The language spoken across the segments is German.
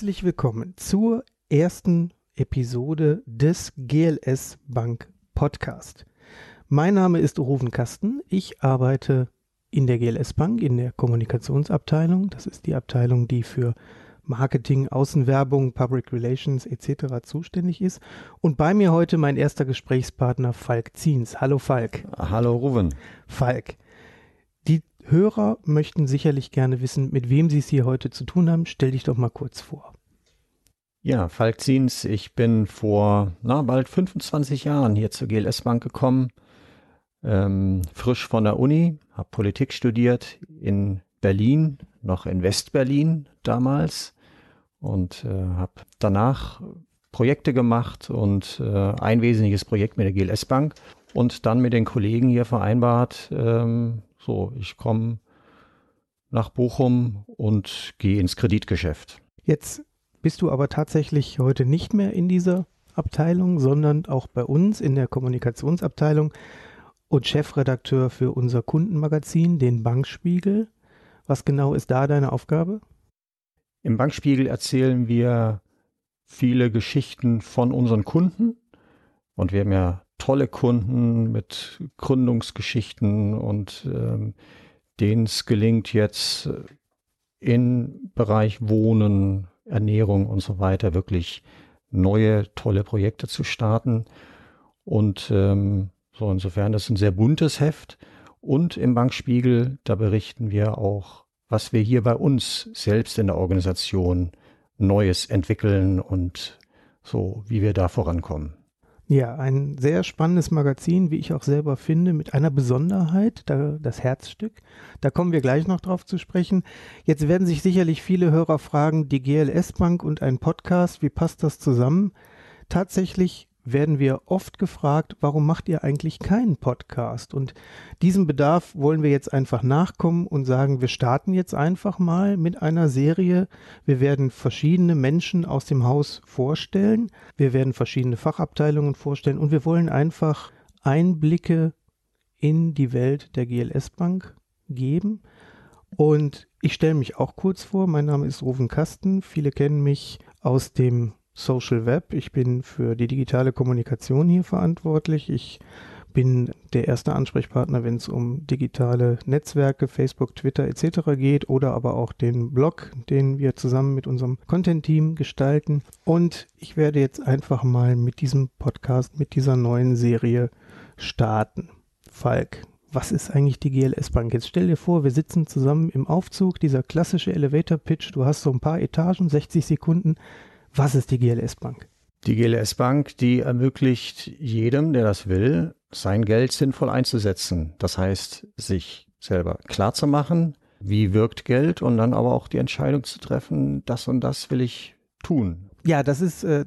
Herzlich willkommen zur ersten Episode des GLS Bank Podcast. Mein Name ist Ruven Kasten. Ich arbeite in der GLS Bank in der Kommunikationsabteilung. Das ist die Abteilung, die für Marketing, Außenwerbung, Public Relations etc. zuständig ist. Und bei mir heute mein erster Gesprächspartner Falk Ziens. Hallo Falk. Hallo Ruven. Falk, Hörer möchten sicherlich gerne wissen, mit wem sie es hier heute zu tun haben. Stell dich doch mal kurz vor. Ja, Falk Ziens, ich bin vor na, bald 25 Jahren hier zur GLS Bank gekommen, ähm, frisch von der Uni, habe Politik studiert in Berlin, noch in Westberlin damals und äh, habe danach Projekte gemacht und äh, ein wesentliches Projekt mit der GLS Bank und dann mit den Kollegen hier vereinbart, ähm, so, ich komme nach Bochum und gehe ins Kreditgeschäft. Jetzt bist du aber tatsächlich heute nicht mehr in dieser Abteilung, sondern auch bei uns in der Kommunikationsabteilung und Chefredakteur für unser Kundenmagazin, den Bankspiegel. Was genau ist da deine Aufgabe? Im Bankspiegel erzählen wir viele Geschichten von unseren Kunden und wir haben ja tolle Kunden mit Gründungsgeschichten und ähm, denen es gelingt jetzt im Bereich Wohnen, Ernährung und so weiter wirklich neue tolle Projekte zu starten. Und ähm, so insofern, das ist ein sehr buntes Heft. Und im Bankspiegel, da berichten wir auch, was wir hier bei uns selbst in der Organisation Neues entwickeln und so, wie wir da vorankommen. Ja, ein sehr spannendes Magazin, wie ich auch selber finde, mit einer Besonderheit, da, das Herzstück. Da kommen wir gleich noch drauf zu sprechen. Jetzt werden sich sicherlich viele Hörer fragen, die GLS Bank und ein Podcast, wie passt das zusammen? Tatsächlich werden wir oft gefragt, warum macht ihr eigentlich keinen Podcast? Und diesem Bedarf wollen wir jetzt einfach nachkommen und sagen, wir starten jetzt einfach mal mit einer Serie. Wir werden verschiedene Menschen aus dem Haus vorstellen. Wir werden verschiedene Fachabteilungen vorstellen und wir wollen einfach Einblicke in die Welt der GLS Bank geben. Und ich stelle mich auch kurz vor. Mein Name ist Rufen Kasten. Viele kennen mich aus dem Social Web. Ich bin für die digitale Kommunikation hier verantwortlich. Ich bin der erste Ansprechpartner, wenn es um digitale Netzwerke, Facebook, Twitter etc. geht oder aber auch den Blog, den wir zusammen mit unserem Content-Team gestalten. Und ich werde jetzt einfach mal mit diesem Podcast, mit dieser neuen Serie starten. Falk, was ist eigentlich die GLS Bank? Jetzt stell dir vor, wir sitzen zusammen im Aufzug, dieser klassische Elevator Pitch, du hast so ein paar Etagen, 60 Sekunden, was ist die GLS Bank? Die GLS Bank, die ermöglicht jedem, der das will, sein Geld sinnvoll einzusetzen. Das heißt, sich selber klar zu machen, wie wirkt Geld und dann aber auch die Entscheidung zu treffen, das und das will ich tun. Ja, das ist äh,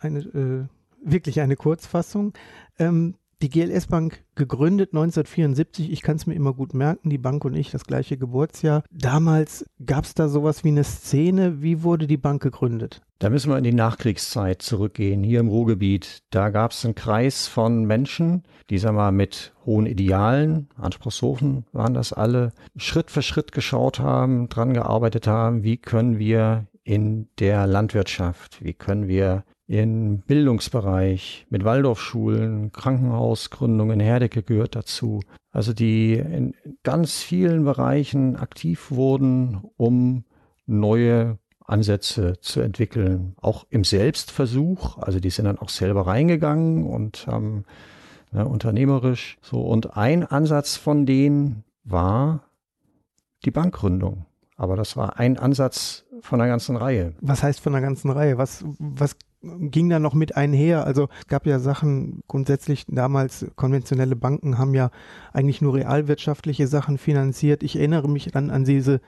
eine, äh, wirklich eine Kurzfassung. Ähm, die GLS Bank gegründet 1974. Ich kann es mir immer gut merken, die Bank und ich, das gleiche Geburtsjahr. Damals gab es da sowas wie eine Szene. Wie wurde die Bank gegründet? Da müssen wir in die Nachkriegszeit zurückgehen, hier im Ruhrgebiet. Da gab es einen Kreis von Menschen, die, sag mal, mit hohen Idealen, Anspruchshofen waren das alle, Schritt für Schritt geschaut haben, dran gearbeitet haben, wie können wir in der Landwirtschaft, wie können wir im Bildungsbereich mit Waldorfschulen, Krankenhausgründungen, Herdecke gehört dazu. Also die in ganz vielen Bereichen aktiv wurden, um neue Ansätze zu entwickeln. Auch im Selbstversuch, also die sind dann auch selber reingegangen und haben ne, unternehmerisch so. Und ein Ansatz von denen war die Bankgründung. Aber das war ein Ansatz von einer ganzen Reihe. Was heißt von einer ganzen Reihe? Was, was ging da noch mit einher. Also es gab ja Sachen, grundsätzlich damals konventionelle Banken haben ja eigentlich nur realwirtschaftliche Sachen finanziert. Ich erinnere mich dann an diese,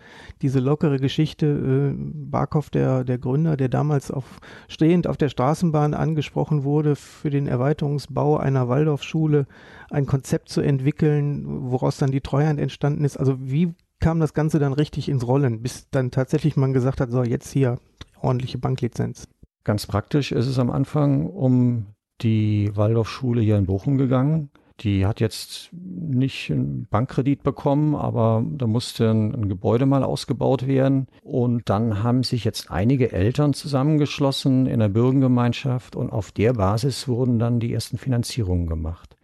diese lockere Geschichte, äh, Barkov, der, der Gründer, der damals auf, stehend auf der Straßenbahn angesprochen wurde, für den Erweiterungsbau einer Waldorfschule ein Konzept zu entwickeln, woraus dann die Treuhand entstanden ist. Also wie kam das Ganze dann richtig ins Rollen, bis dann tatsächlich man gesagt hat, so jetzt hier ordentliche Banklizenz. Ganz praktisch ist es am Anfang um die Waldorfschule hier in Bochum gegangen. die hat jetzt nicht einen Bankkredit bekommen, aber da musste ein, ein, Gebäude mal ausgebaut werden. Und dann haben sich jetzt einige Eltern zusammengeschlossen in der Bürgergemeinschaft und auf der Basis wurden dann die ersten Finanzierungen gemacht.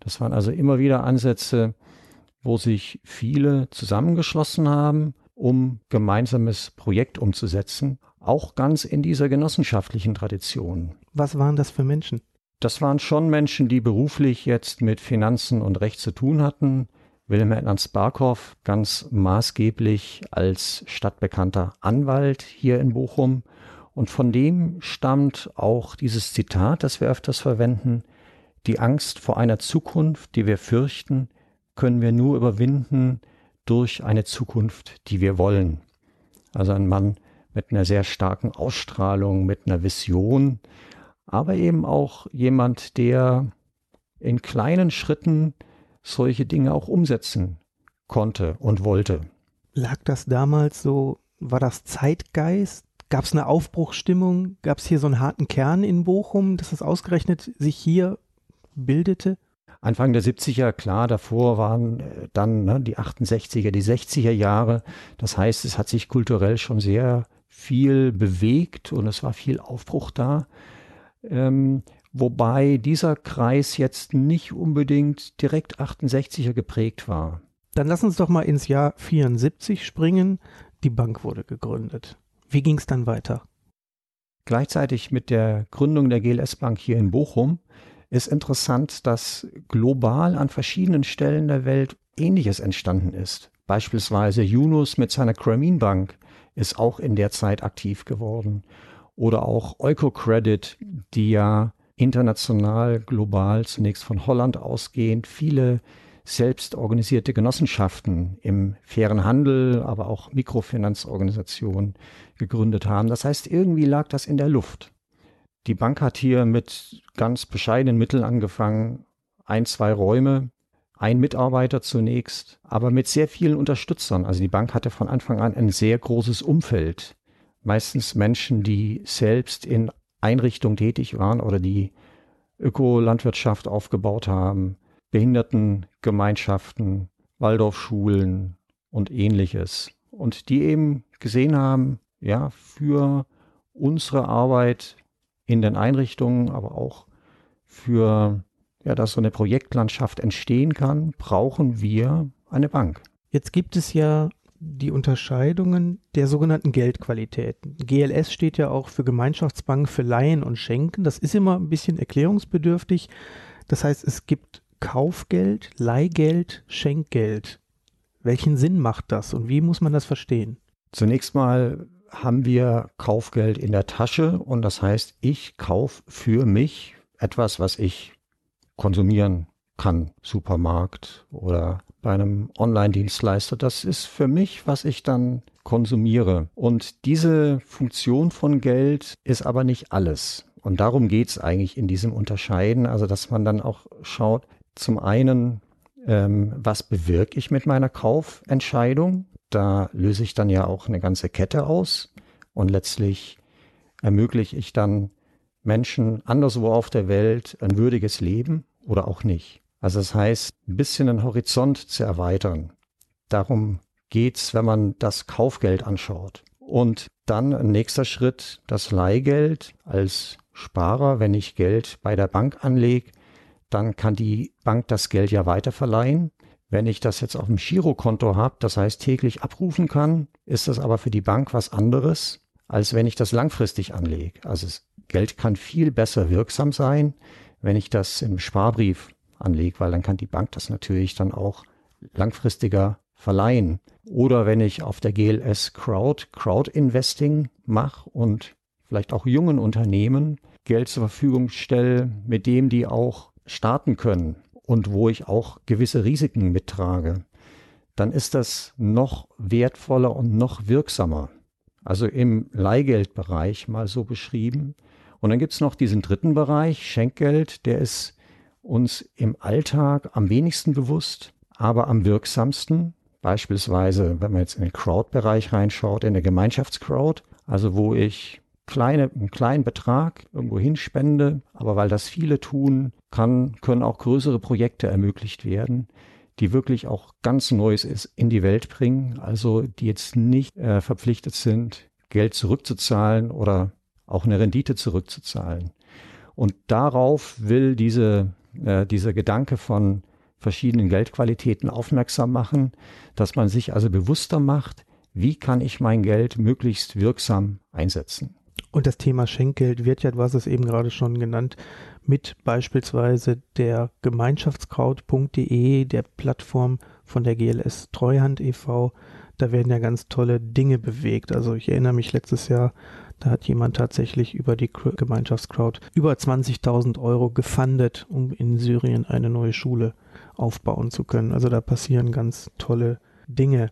Das waren also immer wieder Ansätze, wo sich viele zusammengeschlossen haben, um gemeinsames Projekt umzusetzen, auch ganz in dieser genossenschaftlichen Tradition. Was waren das für Menschen? Das waren schon Menschen, die beruflich jetzt mit Finanzen und Recht zu tun hatten. Wilhelm Ernst Barkow ganz maßgeblich als stadtbekannter Anwalt hier in Bochum. Und von dem stammt auch dieses Zitat, das wir öfters verwenden. Die Angst vor einer Zukunft, die wir fürchten, können wir nur überwinden durch eine Zukunft, die wir wollen. Also ein Mann mit einer sehr starken Ausstrahlung, mit einer Vision, aber eben auch jemand, der in kleinen Schritten solche Dinge auch umsetzen konnte und wollte. Lag das damals so, war das Zeitgeist? Gab es eine Aufbruchsstimmung? Gab es hier so einen harten Kern in Bochum, dass es ausgerechnet sich hier bildete? Anfang der 70er, klar, davor waren äh, dann ne, die 68er, die 60er Jahre. Das heißt, es hat sich kulturell schon sehr viel bewegt und es war viel Aufbruch da. Ähm, wobei dieser Kreis jetzt nicht unbedingt direkt 68er geprägt war. Dann lass uns doch mal ins Jahr 74 springen. Die Bank wurde gegründet. Wie ging es dann weiter? Gleichzeitig mit der Gründung der GLS Bank hier in Bochum ist interessant, dass global an verschiedenen Stellen der Welt Ähnliches entstanden ist. Beispielsweise Yunus mit seiner Cramin Bank ist auch in der Zeit aktiv geworden oder auch EucoCredit, die ja international, global, zunächst von Holland ausgehend, viele selbst organisierte Genossenschaften im fairen Handel, aber auch Mikrofinanzorganisationen gegründet haben. Das heißt, irgendwie lag das in der Luft. Die Bank hat hier mit ganz bescheidenen Mitteln angefangen, ein, zwei Räume, ein Mitarbeiter zunächst, aber mit sehr vielen Unterstützern. Also die Bank hatte von Anfang an ein sehr großes Umfeld meistens Menschen, die selbst in Einrichtungen tätig waren oder die Ökolandwirtschaft aufgebaut haben, Behindertengemeinschaften, Waldorfschulen und ähnliches. Und die eben gesehen haben, ja, für unsere Arbeit in den Einrichtungen, aber auch für, ja, dass so eine Projektlandschaft entstehen kann, brauchen wir eine Bank. Jetzt gibt es ja die Unterscheidungen der sogenannten Geldqualitäten. GLS steht ja auch für Gemeinschaftsbank für Leihen und Schenken. Das ist immer ein bisschen erklärungsbedürftig. Das heißt, es gibt Kaufgeld, Leihgeld, Schenkgeld. Welchen Sinn macht das und wie muss man das verstehen? Zunächst mal haben wir Kaufgeld in der Tasche und das heißt, ich kaufe für mich etwas, was ich konsumieren kann, Supermarkt oder bei einem Online-Dienstleister. Das ist für mich, was ich dann konsumiere. Und diese Funktion von Geld ist aber nicht alles. Und darum geht es eigentlich in diesem Unterscheiden, also dass man dann auch schaut, zum einen, ähm, was bewirke ich mit meiner Kaufentscheidung? Da löse ich dann ja auch eine ganze Kette aus und letztlich ermögliche ich dann Menschen anderswo auf der Welt ein würdiges Leben oder auch nicht. Also das heißt, ein bisschen den Horizont zu erweitern. Darum geht's, wenn man das Kaufgeld anschaut. Und dann ein nächster Schritt, das Leihgeld als Sparer, wenn ich Geld bei der Bank anlege, dann kann die Bank das Geld ja weiterverleihen. Wenn ich das jetzt auf dem Girokonto habe, das heißt täglich abrufen kann, ist das aber für die Bank was anderes, als wenn ich das langfristig anlege. Also das Geld kann viel besser wirksam sein, wenn ich das im Sparbrief anlege, weil dann kann die Bank das natürlich dann auch langfristiger verleihen. Oder wenn ich auf der GLS Crowd Crowd Investing mache und vielleicht auch jungen Unternehmen Geld zur Verfügung stelle, mit dem die auch starten können und wo ich auch gewisse Risiken mittrage, dann ist das noch wertvoller und noch wirksamer. Also im Leihgeldbereich mal so beschrieben. Und dann gibt es noch diesen dritten Bereich, Schenkgeld, der ist uns im Alltag am wenigsten bewusst, aber am wirksamsten. Beispielsweise, wenn man jetzt in den Crowd-Bereich reinschaut, in der Gemeinschaftscrowd, also wo ich kleine, einen kleinen Betrag irgendwo hinspende, aber weil das viele tun, kann, können auch größere Projekte ermöglicht werden, die wirklich auch ganz Neues in die Welt bringen, also die jetzt nicht äh, verpflichtet sind, Geld zurückzuzahlen oder auch eine Rendite zurückzuzahlen. Und darauf will diese, äh, dieser Gedanke von verschiedenen Geldqualitäten aufmerksam machen, dass man sich also bewusster macht, wie kann ich mein Geld möglichst wirksam einsetzen. Und das Thema Schenkgeld wird ja, du hast es eben gerade schon genannt, mit beispielsweise der Gemeinschaftskraut.de, der Plattform von der GLS Treuhand e.V., da werden ja ganz tolle Dinge bewegt. Also ich erinnere mich letztes Jahr, da hat jemand tatsächlich über die Gemeinschaftskraut über 20.000 Euro gefundet, um in Syrien eine neue Schule aufbauen zu können. Also da passieren ganz tolle Dinge.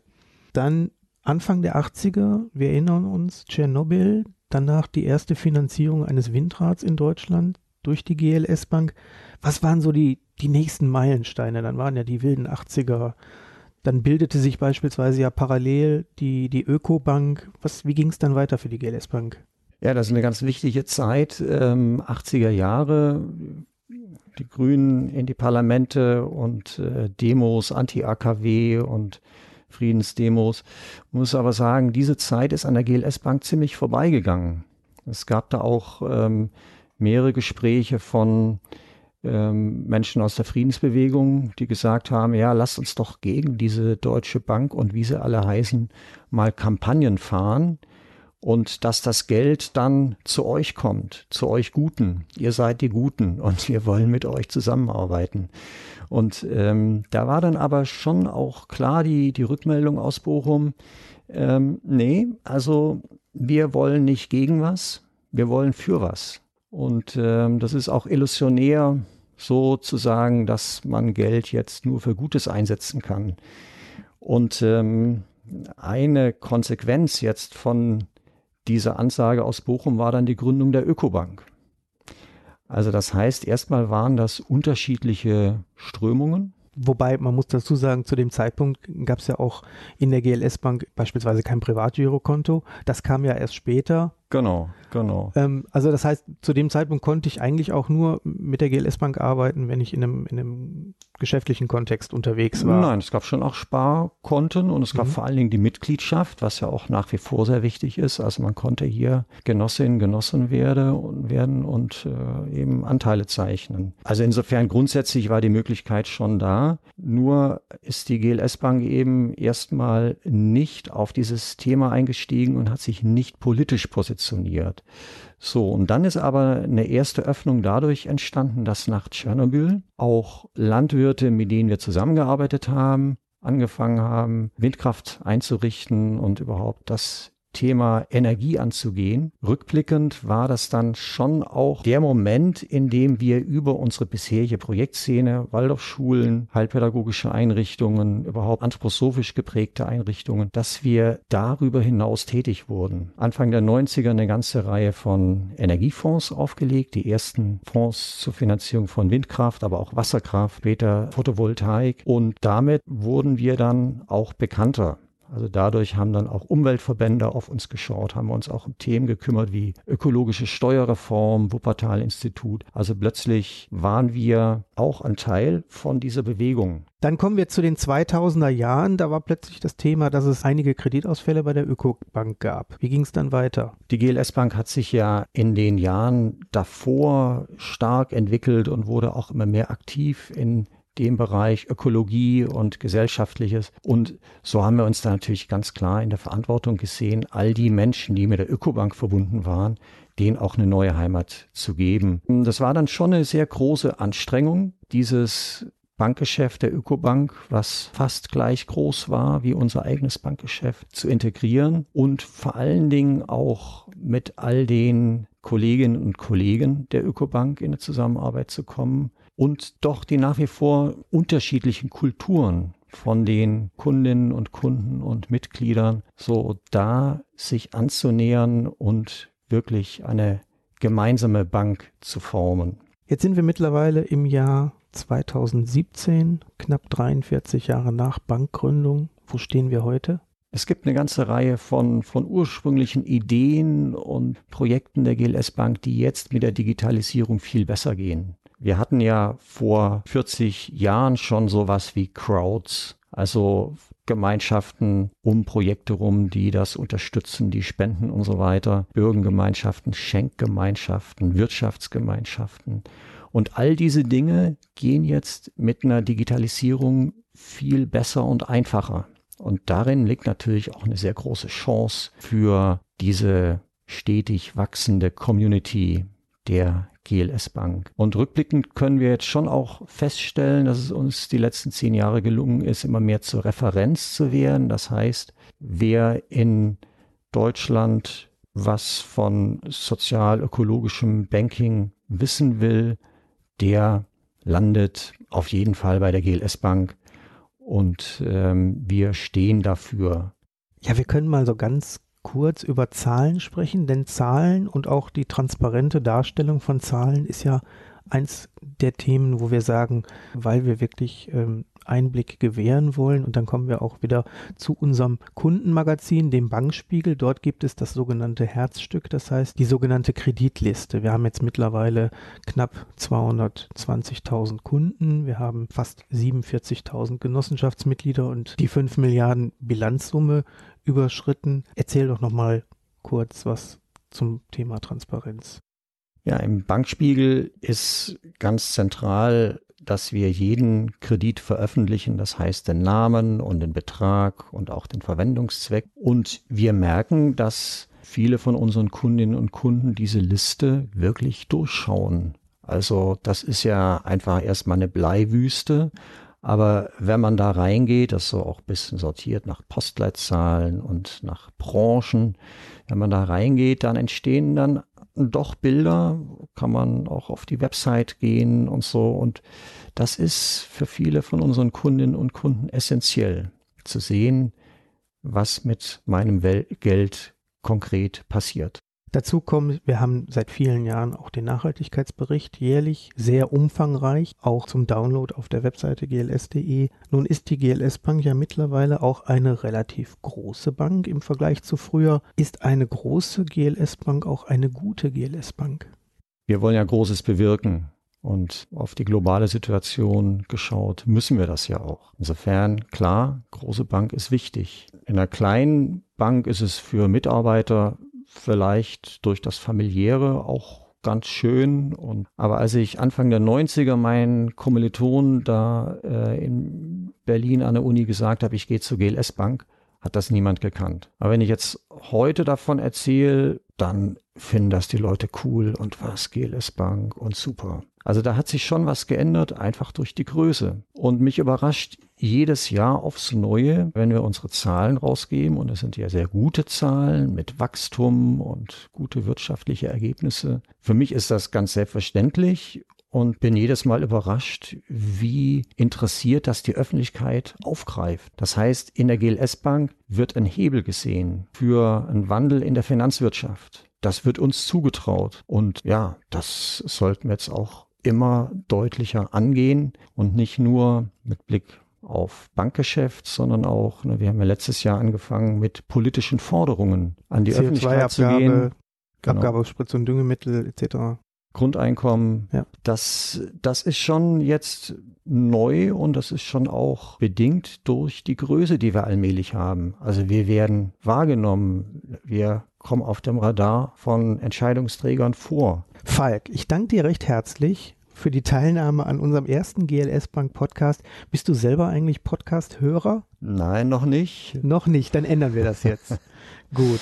Dann Anfang der 80er, wir erinnern uns, Tschernobyl, danach die erste Finanzierung eines Windrads in Deutschland durch die GLS Bank. Was waren so die, die nächsten Meilensteine? Dann waren ja die wilden 80er. Dann bildete sich beispielsweise ja parallel die, die Ökobank. Was, wie ging es dann weiter für die GLS Bank? Ja, das ist eine ganz wichtige Zeit, ähm, 80er Jahre. Die Grünen in die Parlamente und äh, Demos, Anti-AKW und Friedensdemos. Ich muss aber sagen, diese Zeit ist an der GLS Bank ziemlich vorbeigegangen. Es gab da auch ähm, mehrere Gespräche von ähm, Menschen aus der Friedensbewegung, die gesagt haben, ja, lasst uns doch gegen diese Deutsche Bank und wie sie alle heißen, mal Kampagnen fahren und dass das Geld dann zu euch kommt, zu euch Guten. Ihr seid die Guten und wir wollen mit euch zusammenarbeiten. Und ähm, da war dann aber schon auch klar die, die Rückmeldung aus Bochum, ähm, nee, also wir wollen nicht gegen was, wir wollen für was. Und ähm, das ist auch illusionär, so zu sagen, dass man Geld jetzt nur für Gutes einsetzen kann. Und ähm, eine Konsequenz jetzt von dieser Ansage aus Bochum war dann die Gründung der Ökobank. Also das heißt, erstmal waren das unterschiedliche Strömungen. Wobei man muss dazu sagen, zu dem Zeitpunkt gab es ja auch in der GLS Bank beispielsweise kein Privatgirokonto. Das kam ja erst später. Genau, genau. Ähm, also das heißt, zu dem Zeitpunkt konnte ich eigentlich auch nur mit der GLS Bank arbeiten, wenn ich in einem, in einem geschäftlichen Kontext unterwegs war. Nein, es gab schon auch Sparkonten und es gab mhm. vor allen Dingen die Mitgliedschaft, was ja auch nach wie vor sehr wichtig ist. Also man konnte hier Genossin, Genossen werde und werden und äh, eben Anteile zeichnen. Also insofern grundsätzlich war die Möglichkeit schon da. Nur ist die GLS Bank eben erstmal nicht auf dieses Thema eingestiegen und hat sich nicht politisch positioniert funktioniert. So, und dann ist aber eine erste Öffnung dadurch entstanden, dass nach Tschernobyl auch Landwirte, mit denen wir zusammengearbeitet haben, angefangen haben, Windkraft einzurichten und überhaupt das Thema Energie anzugehen. Rückblickend war das dann schon auch der Moment, in dem wir über unsere bisherige Projektszene, Waldorfschulen, heilpädagogische Einrichtungen, überhaupt anthroposophisch geprägte Einrichtungen, dass wir darüber hinaus tätig wurden. Anfang der 90er eine ganze Reihe von Energiefonds aufgelegt, die ersten Fonds zur Finanzierung von Windkraft, aber auch Wasserkraft, später Photovoltaik und damit wurden wir dann auch bekannter. Also dadurch haben dann auch Umweltverbände auf uns geschaut, haben wir uns auch um Themen gekümmert wie ökologische Steuerreform, Wuppertal-Institut. Also plötzlich waren wir auch ein Teil von dieser Bewegung. Dann kommen wir zu den 2000er Jahren. Da war plötzlich das Thema, dass es einige Kreditausfälle bei der Ökobank gab. Wie ging es dann weiter? Die GLS Bank hat sich ja in den Jahren davor stark entwickelt und wurde auch immer mehr aktiv in dem Bereich Ökologie und Gesellschaftliches. Und so haben wir uns da natürlich ganz klar in der Verantwortung gesehen, all die Menschen, die mit der Ökobank verbunden waren, denen auch eine neue Heimat zu geben. Das war dann schon eine sehr große Anstrengung, dieses Bankgeschäft der Ökobank, was fast gleich groß war wie unser eigenes Bankgeschäft, zu integrieren und vor allen Dingen auch mit all den Kolleginnen und Kollegen der Ökobank in eine Zusammenarbeit zu kommen und doch die nach wie vor unterschiedlichen Kulturen von den Kundinnen und Kunden und Mitgliedern so da sich anzunähern und wirklich eine gemeinsame Bank zu formen. Jetzt sind wir mittlerweile im Jahr 2017, knapp 43 Jahre nach Bankgründung. Wo stehen wir heute? Es gibt eine ganze Reihe von, von ursprünglichen Ideen und Projekten der GLS Bank, die jetzt mit der Digitalisierung viel besser gehen. Wir hatten ja vor 40 Jahren schon sowas wie Crowds, also Gemeinschaften um Projekte rum, die das unterstützen, die spenden und so weiter, Bürgergemeinschaften, Schenkgemeinschaften, Wirtschaftsgemeinschaften. Und all diese Dinge gehen jetzt mit einer Digitalisierung viel besser und einfacher. Und darin liegt natürlich auch eine sehr große Chance für diese stetig wachsende Community der GLS Bank. Und rückblickend können wir jetzt schon auch feststellen, dass es uns die letzten zehn Jahre gelungen ist, immer mehr zur Referenz zu werden. Das heißt, wer in Deutschland was von sozial-ökologischem Banking wissen will, der landet auf jeden Fall bei der GLS Bank und ähm, wir stehen dafür. Ja, wir können mal so ganz kurz über Zahlen sprechen, denn Zahlen und auch die transparente Darstellung von Zahlen ist ja eins der Themen, wo wir sagen, weil wir wirklich ähm, Einblick gewähren wollen. Und dann kommen wir auch wieder zu unserem Kundenmagazin, dem Bankspiegel. Dort gibt es das sogenannte Herzstück, das heißt die sogenannte Kreditliste. Wir haben jetzt mittlerweile knapp 220.000 Kunden. Wir haben fast 47.000 Genossenschaftsmitglieder und die 5 Milliarden Bilanzsumme überschritten. Erzähl doch nochmal kurz was zum Thema Transparenz. Ja, im Bankspiegel ist ganz zentral dass wir jeden Kredit veröffentlichen, das heißt den Namen und den Betrag und auch den Verwendungszweck. Und wir merken, dass viele von unseren Kundinnen und Kunden diese Liste wirklich durchschauen. Also das ist ja einfach erstmal eine Bleiwüste. Aber wenn man da reingeht, das so auch ein bisschen sortiert nach Postleitzahlen und nach Branchen, wenn man da reingeht, dann entstehen dann doch Bilder, kann man auch auf die Website gehen und so. Und das ist für viele von unseren Kundinnen und Kunden essentiell zu sehen, was mit meinem Geld konkret passiert. Dazu kommt, wir haben seit vielen Jahren auch den Nachhaltigkeitsbericht jährlich, sehr umfangreich, auch zum Download auf der Webseite gls.de. Nun ist die GLS Bank ja mittlerweile auch eine relativ große Bank im Vergleich zu früher. Ist eine große GLS Bank auch eine gute GLS Bank? Wir wollen ja Großes bewirken. Und auf die globale Situation geschaut, müssen wir das ja auch. Insofern, klar, große Bank ist wichtig. In einer kleinen Bank ist es für Mitarbeiter vielleicht durch das familiäre auch ganz schön. Und, aber als ich Anfang der 90er meinen Kommilitonen da äh, in Berlin an der Uni gesagt habe, ich gehe zur GLS Bank, hat das niemand gekannt. Aber wenn ich jetzt heute davon erzähle, dann finden das die Leute cool und was, GLS Bank und super. Also da hat sich schon was geändert, einfach durch die Größe. Und mich überrascht jedes Jahr aufs Neue, wenn wir unsere Zahlen rausgeben, und es sind ja sehr gute Zahlen mit Wachstum und gute wirtschaftliche Ergebnisse. Für mich ist das ganz selbstverständlich und bin jedes Mal überrascht, wie interessiert das die Öffentlichkeit aufgreift. Das heißt, in der GLS Bank wird ein Hebel gesehen für einen Wandel in der Finanzwirtschaft. Das wird uns zugetraut. Und ja, das sollten wir jetzt auch immer deutlicher angehen und nicht nur mit Blick auf Bankgeschäft, sondern auch, ne, wir haben ja letztes Jahr angefangen mit politischen Forderungen an die Öffentlichkeit zu gehen. Genau. Abgabe auf Spritz- und Düngemittel etc. Grundeinkommen, ja. das, das ist schon jetzt neu und das ist schon auch bedingt durch die Größe, die wir allmählich haben. Also wir werden wahrgenommen, wir kommen auf dem Radar von Entscheidungsträgern vor. Falk, ich danke dir recht herzlich für die Teilnahme an unserem ersten GLS Bank Podcast. Bist du selber eigentlich Podcast-Hörer? Nein, noch nicht. Noch nicht, dann ändern wir das jetzt. Gut.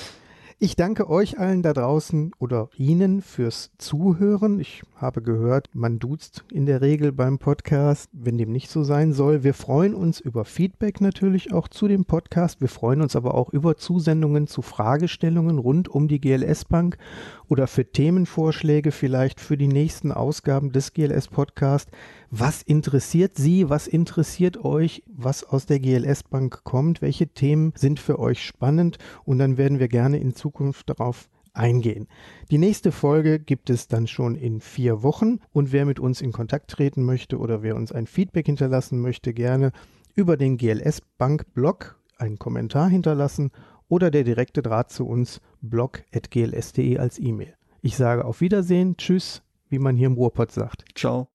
Ich danke euch allen da draußen oder Ihnen fürs Zuhören. Ich habe gehört, man duzt in der Regel beim Podcast, wenn dem nicht so sein soll. Wir freuen uns über Feedback natürlich auch zu dem Podcast. Wir freuen uns aber auch über Zusendungen zu Fragestellungen rund um die GLS Bank oder für Themenvorschläge vielleicht für die nächsten Ausgaben des GLS Podcast. Was interessiert Sie? Was interessiert euch? Was aus der GLS Bank kommt? Welche Themen sind für euch spannend? Und dann werden wir gerne in Zukunft darauf eingehen. Die nächste Folge gibt es dann schon in vier Wochen und wer mit uns in Kontakt treten möchte oder wer uns ein Feedback hinterlassen möchte, gerne über den GLS Bank Blog einen Kommentar hinterlassen oder der direkte Draht zu uns blog.gls.de als E-Mail. Ich sage auf Wiedersehen, tschüss, wie man hier im Ruhrpott sagt. Ciao.